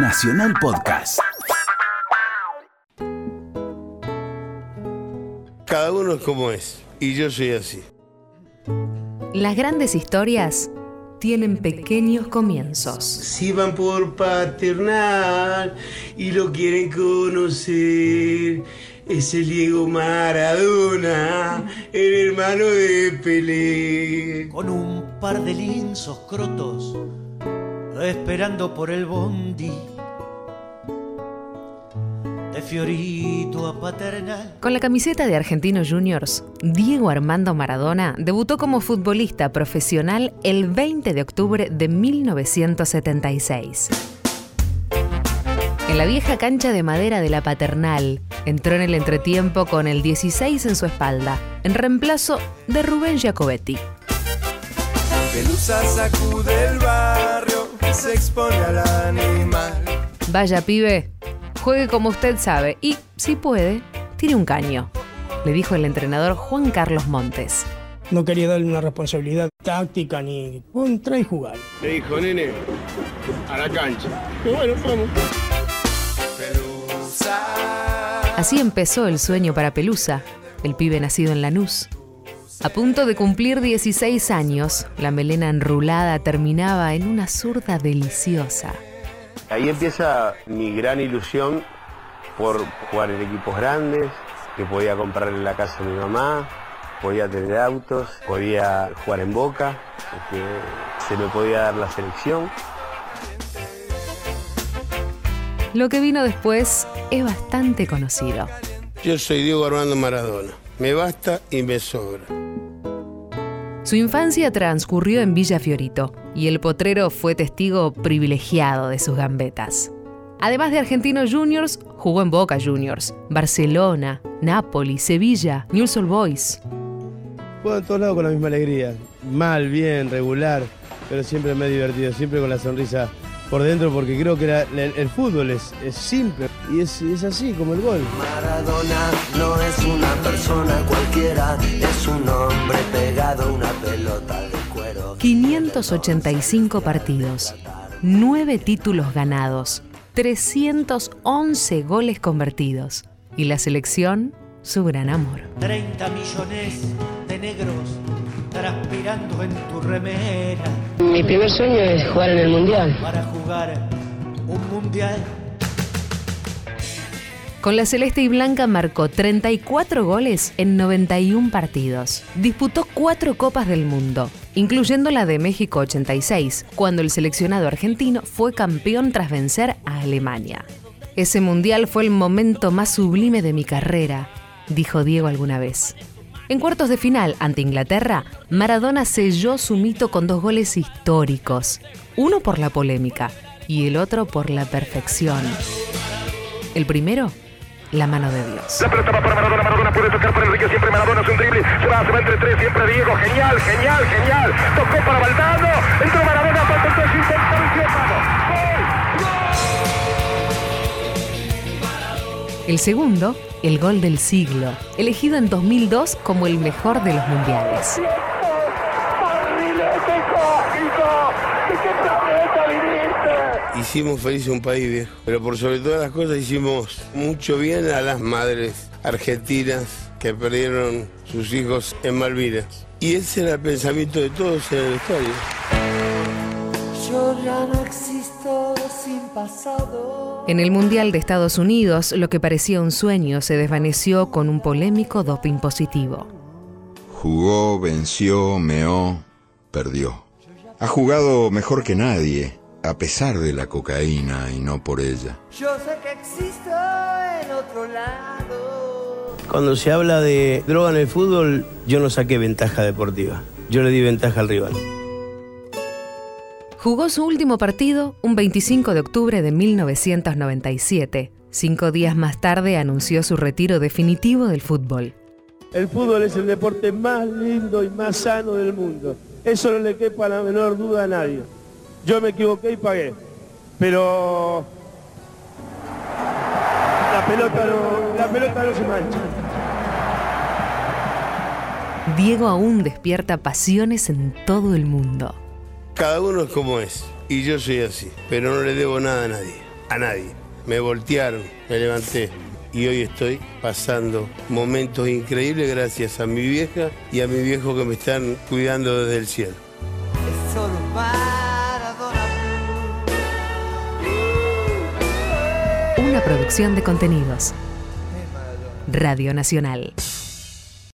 Nacional Podcast. Cada uno es como es, y yo soy así. Las grandes historias tienen pequeños comienzos. Si van por paternal y lo quieren conocer, es el Diego Maradona, el hermano de Pelé. Con un par de linzos crotos, esperando por el bondi. De Fiorito a Paternal. Con la camiseta de Argentinos Juniors, Diego Armando Maradona debutó como futbolista profesional el 20 de octubre de 1976. En la vieja cancha de madera de la Paternal, entró en el entretiempo con el 16 en su espalda, en reemplazo de Rubén Giacobetti. Pelusa sacude el barrio, se expone al animal. Vaya pibe, juegue como usted sabe y, si puede, tire un caño, le dijo el entrenador Juan Carlos Montes. No quería darle una responsabilidad táctica ni contra y jugar. Me dijo, nene, a la cancha. Y bueno, vamos. Así empezó el sueño para Pelusa, el pibe nacido en Lanús. A punto de cumplir 16 años, la melena enrulada terminaba en una zurda deliciosa. Ahí empieza mi gran ilusión por jugar en equipos grandes, que podía comprarle la casa a mi mamá, podía tener autos, podía jugar en Boca, que se me podía dar la selección. Lo que vino después es bastante conocido. Yo soy Diego Armando Maradona. Me basta y me sobra. Su infancia transcurrió en Villa Fiorito y el potrero fue testigo privilegiado de sus gambetas. Además de Argentinos Juniors, jugó en Boca Juniors, Barcelona, Nápoles, Sevilla, Newell's Old Boys. Juego en todos lados con la misma alegría. Mal, bien, regular, pero siempre me he divertido, siempre con la sonrisa por dentro, porque creo que la- la- el, fútbol es, es simple y es, es así como el gol. Maradona no es persona es un hombre pegado a una pelota de cuero. 585 partidos, 9 títulos ganados, 311 goles convertidos y la selección su gran amor. 30 millones de negros transpirando en tu remera Mi primer sueño es jugar en el Mundial. para jugar un mundial. Con la celeste y blanca marcó 34 goles en 91 partidos. Disputó cuatro Copas del Mundo, incluyendo la de México 86, cuando el seleccionado argentino fue campeón tras vencer a Alemania. Ese mundial fue el momento más sublime de mi carrera, dijo Diego alguna vez. En cuartos de final ante Inglaterra, Maradona selló su mito con dos goles históricos, uno por la polémica y el otro por la perfección. El primero, la mano de Dios. La pelota va para Maradona, Maradona puede tocar para Enrique, siempre Maradona es un drible, se va, se va entre tres, siempre Diego, genial, genial, genial, tocó para Valdano, entró Maradona, falta el El segundo, el gol del siglo, elegido en 2002 como el mejor de los mundiales. Hicimos feliz un país viejo, pero por sobre todas las cosas hicimos mucho bien a las madres argentinas que perdieron sus hijos en Malvinas. Y ese era el pensamiento de todos en el estadio. Yo ya no existo sin pasado. En el Mundial de Estados Unidos, lo que parecía un sueño se desvaneció con un polémico doping positivo. Jugó, venció, meó, perdió. Ha jugado mejor que nadie, a pesar de la cocaína y no por ella. Yo sé que existo en otro lado. Cuando se habla de droga en el fútbol, yo no saqué ventaja deportiva. Yo le di ventaja al rival. Jugó su último partido un 25 de octubre de 1997. Cinco días más tarde anunció su retiro definitivo del fútbol. El fútbol es el deporte más lindo y más sano del mundo. Eso no le quepa la menor duda a nadie. Yo me equivoqué y pagué. Pero la pelota no, la pelota no se mancha. Diego aún despierta pasiones en todo el mundo. Cada uno es como es, y yo soy así, pero no le debo nada a nadie. a nadie. Me voltearon, me levanté y hoy estoy pasando momentos increíbles gracias a mi vieja y a mi viejo que me están cuidando desde el cielo. Una producción de contenidos. Radio Nacional.